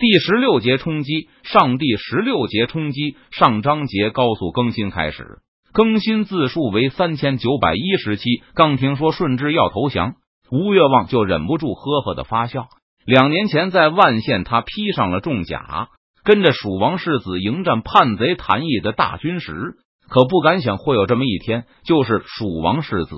第十六节冲击上，第十六节冲击上章节高速更新开始，更新字数为三千九百一十七。刚听说顺治要投降，吴越望就忍不住呵呵的发笑。两年前在万县，他披上了重甲，跟着蜀王世子迎战叛贼谭毅的大军时，可不敢想会有这么一天。就是蜀王世子，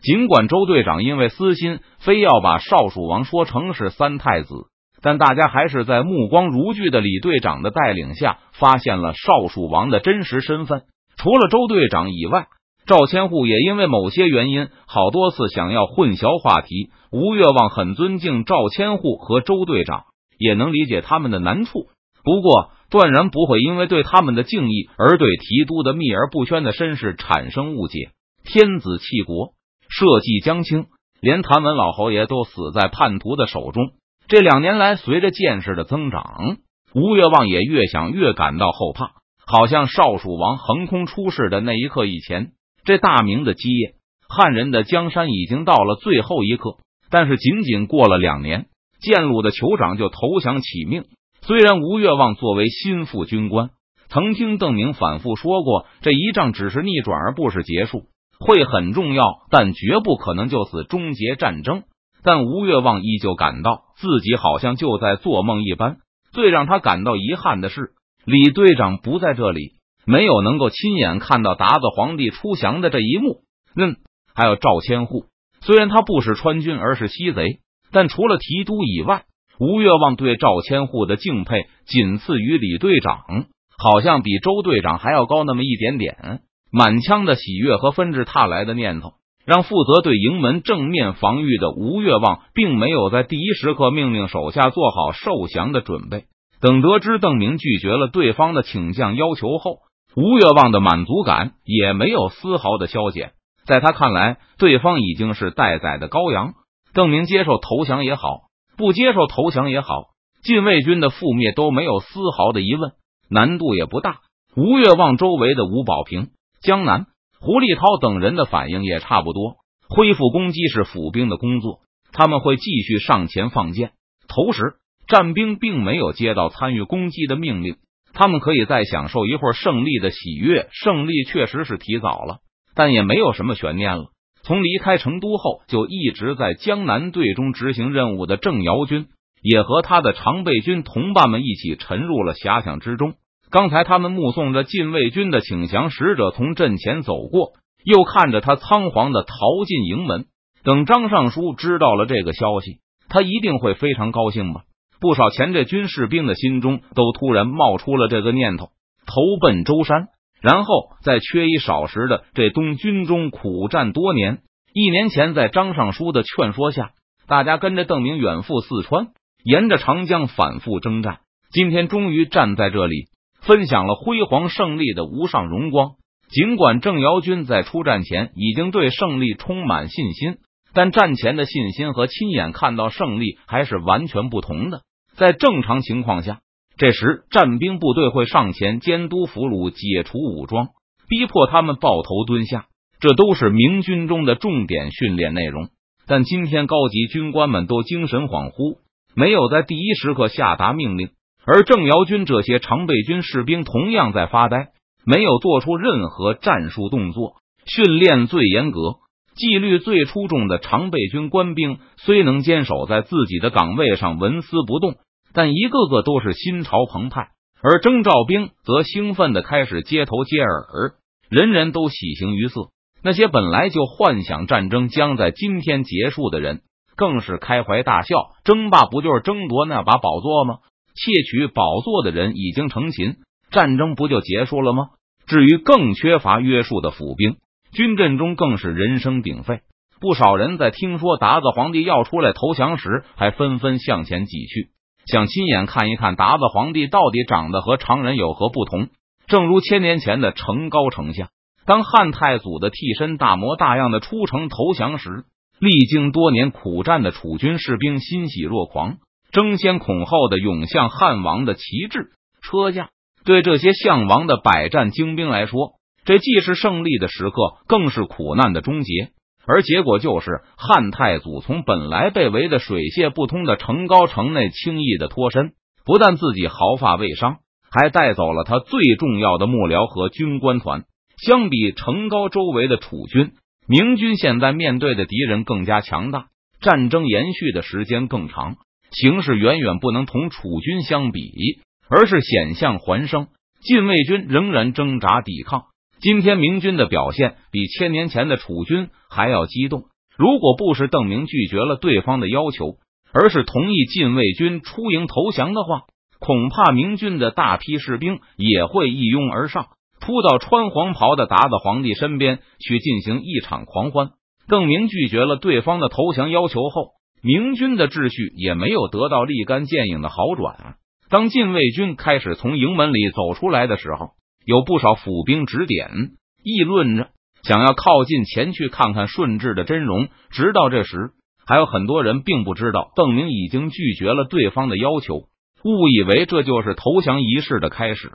尽管周队长因为私心，非要把少蜀王说成是三太子，但大家还是在目光如炬的李队长的带领下，发现了少蜀王的真实身份。除了周队长以外。赵千户也因为某些原因，好多次想要混淆话题。吴越望很尊敬赵千户和周队长，也能理解他们的难处。不过，断然不会因为对他们的敬意而对提督的秘而不宣的身世产生误解。天子弃国，社稷将倾，连谭文老侯爷都死在叛徒的手中。这两年来，随着见识的增长，吴越望也越想越感到后怕，好像少蜀王横空出世的那一刻以前。这大明的基业，汉人的江山已经到了最后一刻，但是仅仅过了两年，建鲁的酋长就投降起命。虽然吴越望作为心腹军官，曾听邓明反复说过，这一仗只是逆转而不是结束，会很重要，但绝不可能就此终结战争。但吴越望依旧感到自己好像就在做梦一般。最让他感到遗憾的是，李队长不在这里。没有能够亲眼看到达子皇帝出降的这一幕。嗯，还有赵千户，虽然他不是川军，而是西贼，但除了提督以外，吴越望对赵千户的敬佩仅次于李队长，好像比周队长还要高那么一点点。满腔的喜悦和纷至沓来的念头，让负责对营门正面防御的吴越望，并没有在第一时刻命令手下做好受降的准备。等得知邓明拒绝了对方的请降要求后，吴越望的满足感也没有丝毫的消减，在他看来，对方已经是待宰的羔羊。邓明接受投降也好，不接受投降也好，禁卫军的覆灭都没有丝毫的疑问，难度也不大。吴越望周围的吴保平、江南、胡立涛等人的反应也差不多，恢复攻击是府兵的工作，他们会继续上前放箭。同时，战兵并没有接到参与攻击的命令。他们可以再享受一会儿胜利的喜悦。胜利确实是提早了，但也没有什么悬念了。从离开成都后，就一直在江南队中执行任务的郑瑶军，也和他的常备军同伴们一起沉入了遐想之中。刚才他们目送着禁卫军的请降使者从阵前走过，又看着他仓皇的逃进营门。等张尚书知道了这个消息，他一定会非常高兴吧。不少前这军士兵的心中都突然冒出了这个念头：投奔舟山，然后在缺衣少食的这东军中苦战多年。一年前，在张尚书的劝说下，大家跟着邓明远赴四川，沿着长江反复征战。今天终于站在这里，分享了辉煌胜利的无上荣光。尽管郑瑶军在出战前已经对胜利充满信心，但战前的信心和亲眼看到胜利还是完全不同的。在正常情况下，这时战兵部队会上前监督俘虏，解除武装，逼迫他们抱头蹲下，这都是明军中的重点训练内容。但今天高级军官们都精神恍惚，没有在第一时刻下达命令，而郑瑶军这些常备军士兵同样在发呆，没有做出任何战术动作。训练最严格、纪律最出众的常备军官兵，虽能坚守在自己的岗位上纹丝不动。但一个个都是心潮澎湃，而征召兵则兴奋的开始接头接耳，人人都喜形于色。那些本来就幻想战争将在今天结束的人，更是开怀大笑。争霸不就是争夺那把宝座吗？窃取宝座的人已经成群，战争不就结束了吗？至于更缺乏约束的府兵，军阵中更是人声鼎沸。不少人在听说达子皇帝要出来投降时，还纷纷向前挤去。想亲眼看一看达子皇帝到底长得和常人有何不同。正如千年前的成高丞相，当汉太祖的替身大模大样的出城投降时，历经多年苦战的楚军士兵欣喜若狂，争先恐后的涌向汉王的旗帜车驾。对这些项王的百战精兵来说，这既是胜利的时刻，更是苦难的终结。而结果就是，汉太祖从本来被围的水泄不通的成高城内轻易的脱身，不但自己毫发未伤，还带走了他最重要的幕僚和军官团。相比城高周围的楚军，明军现在面对的敌人更加强大，战争延续的时间更长，形势远远不能同楚军相比，而是险象环生。禁卫军仍然挣扎抵抗。今天明军的表现比千年前的楚军还要激动。如果不是邓明拒绝了对方的要求，而是同意禁卫军出营投降的话，恐怕明军的大批士兵也会一拥而上，扑到穿黄袍的达子皇帝身边去进行一场狂欢。邓明拒绝了对方的投降要求后，明军的秩序也没有得到立竿见影的好转。当禁卫军开始从营门里走出来的时候，有不少府兵指点议论着，想要靠近前去看看顺治的真容。直到这时，还有很多人并不知道邓明已经拒绝了对方的要求，误以为这就是投降仪式的开始。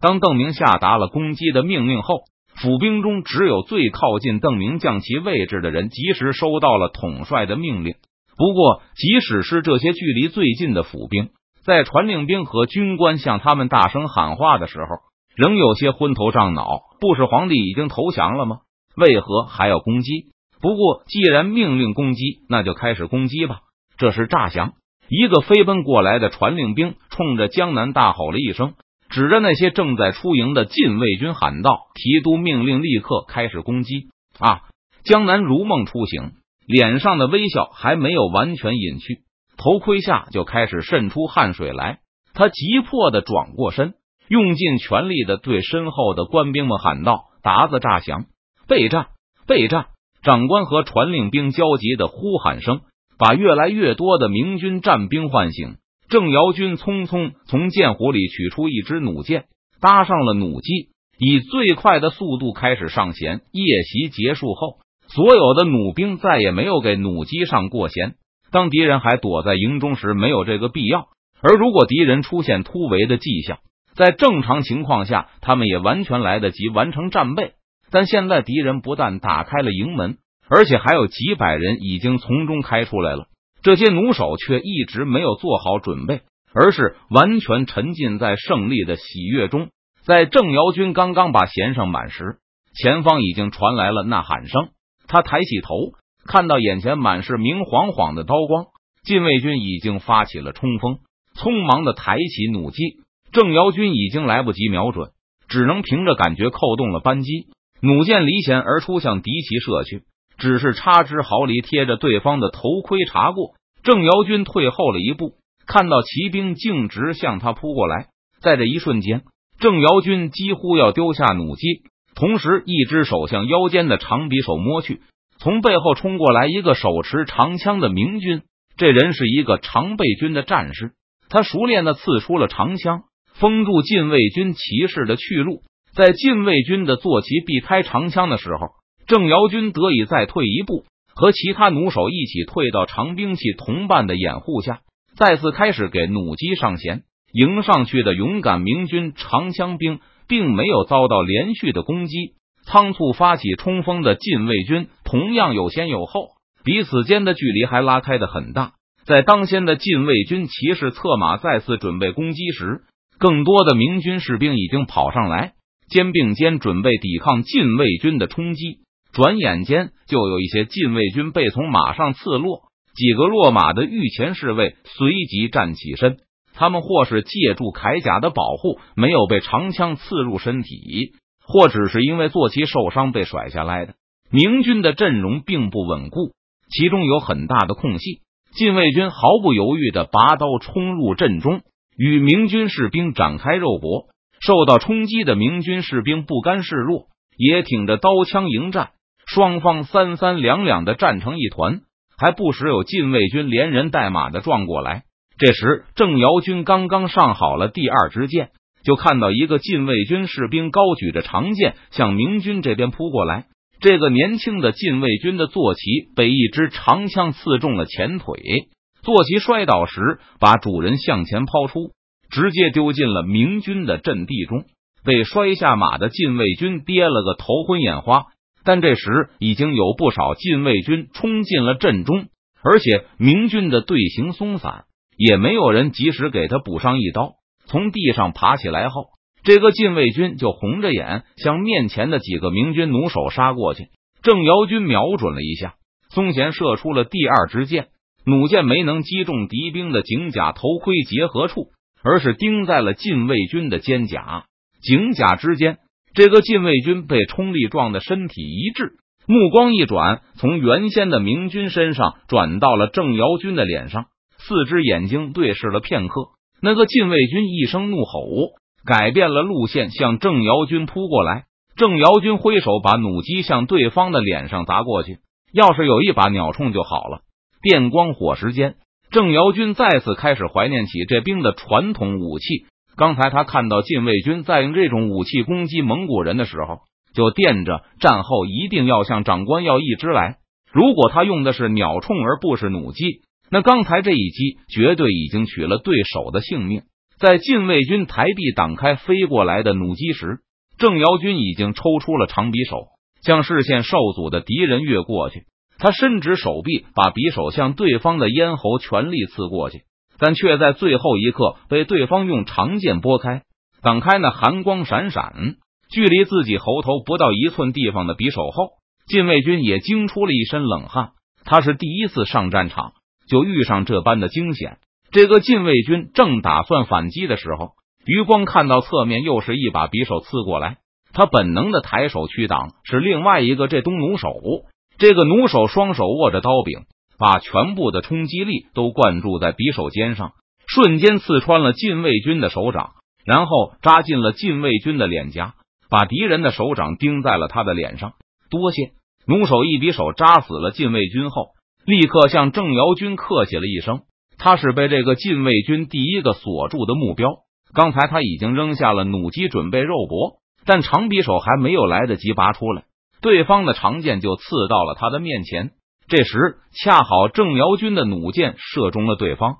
当邓明下达了攻击的命令后，府兵中只有最靠近邓明将旗位置的人及时收到了统帅的命令。不过，即使是这些距离最近的府兵。在传令兵和军官向他们大声喊话的时候，仍有些昏头胀脑。不是皇帝已经投降了吗？为何还要攻击？不过既然命令攻击，那就开始攻击吧。这时诈降，一个飞奔过来的传令兵冲着江南大吼了一声，指着那些正在出营的禁卫军喊道：“提督命令立刻开始攻击！”啊！江南如梦初醒，脸上的微笑还没有完全隐去。头盔下就开始渗出汗水来，他急迫的转过身，用尽全力的对身后的官兵们喊道：“达子诈降，备战，备战！”长官和传令兵焦急的呼喊声，把越来越多的明军战兵唤醒。郑瑶军匆匆从箭壶里取出一支弩箭，搭上了弩机，以最快的速度开始上弦。夜袭结束后，所有的弩兵再也没有给弩机上过弦。当敌人还躲在营中时，没有这个必要；而如果敌人出现突围的迹象，在正常情况下，他们也完全来得及完成战备。但现在敌人不但打开了营门，而且还有几百人已经从中开出来了。这些弩手却一直没有做好准备，而是完全沉浸在胜利的喜悦中。在郑瑶军刚刚把弦上满时，前方已经传来了呐喊声。他抬起头。看到眼前满是明晃晃的刀光，禁卫军已经发起了冲锋，匆忙的抬起弩机。郑瑶军已经来不及瞄准，只能凭着感觉扣动了扳机，弩箭离弦而出，向敌旗射去。只是差之毫厘，贴着对方的头盔查过。郑瑶军退后了一步，看到骑兵径直向他扑过来，在这一瞬间，郑瑶军几乎要丢下弩机，同时一只手向腰间的长匕首摸去。从背后冲过来一个手持长枪的明军，这人是一个常备军的战士，他熟练的刺出了长枪，封住禁卫军骑士的去路。在禁卫军的坐骑避开长枪的时候，郑瑶军得以再退一步，和其他弩手一起退到长兵器同伴的掩护下，再次开始给弩机上弦。迎上去的勇敢明军长枪兵，并没有遭到连续的攻击。仓促发起冲锋的禁卫军同样有先有后，彼此间的距离还拉开的很大。在当先的禁卫军骑士策马再次准备攻击时，更多的明军士兵已经跑上来，肩并肩准备抵抗禁卫军的冲击。转眼间，就有一些禁卫军被从马上刺落，几个落马的御前侍卫随即站起身，他们或是借助铠甲的保护，没有被长枪刺入身体。或只是因为坐骑受伤被甩下来的，明军的阵容并不稳固，其中有很大的空隙。禁卫军毫不犹豫的拔刀冲入阵中，与明军士兵展开肉搏。受到冲击的明军士兵不甘示弱，也挺着刀枪迎战。双方三三两两的战成一团，还不时有禁卫军连人带马的撞过来。这时，郑瑶军刚刚上好了第二支箭。就看到一个禁卫军士兵高举着长剑向明军这边扑过来。这个年轻的禁卫军的坐骑被一支长枪刺中了前腿，坐骑摔倒时把主人向前抛出，直接丢进了明军的阵地中。被摔下马的禁卫军跌了个头昏眼花。但这时已经有不少禁卫军冲进了阵中，而且明军的队形松散，也没有人及时给他补上一刀。从地上爬起来后，这个禁卫军就红着眼向面前的几个明军弩手杀过去。郑瑶军瞄准了一下，松贤射出了第二支箭，弩箭没能击中敌兵的警甲头盔结合处，而是钉在了禁卫军的肩甲、警甲之间。这个禁卫军被冲力撞的身体一滞，目光一转，从原先的明军身上转到了郑瑶军的脸上，四只眼睛对视了片刻。那个禁卫军一声怒吼，改变了路线，向郑瑶军扑过来。郑瑶军挥手把弩机向对方的脸上砸过去。要是有一把鸟铳就好了。电光火石间，郑瑶军再次开始怀念起这兵的传统武器。刚才他看到禁卫军在用这种武器攻击蒙古人的时候，就惦着战后一定要向长官要一支来。如果他用的是鸟铳而不是弩机，那刚才这一击绝对已经取了对手的性命。在禁卫军抬臂挡开飞过来的弩机时，郑瑶军已经抽出了长匕首，将视线受阻的敌人越过去。他伸直手臂，把匕首向对方的咽喉全力刺过去。但却在最后一刻被对方用长剑拨开，挡开那寒光闪闪、距离自己喉头不到一寸地方的匕首后，禁卫军也惊出了一身冷汗。他是第一次上战场，就遇上这般的惊险。这个禁卫军正打算反击的时候，余光看到侧面又是一把匕首刺过来，他本能的抬手去挡，是另外一个这东弩手。这个弩手双手握着刀柄。把全部的冲击力都灌注在匕首尖上，瞬间刺穿了禁卫军的手掌，然后扎进了禁卫军的脸颊，把敌人的手掌钉在了他的脸上。多谢弩手一匕首扎死了禁卫军后，立刻向郑瑶军客气了一声。他是被这个禁卫军第一个锁住的目标。刚才他已经扔下了弩机准备肉搏，但长匕首还没有来得及拔出来，对方的长剑就刺到了他的面前。这时，恰好郑瑶军的弩箭射中了对方，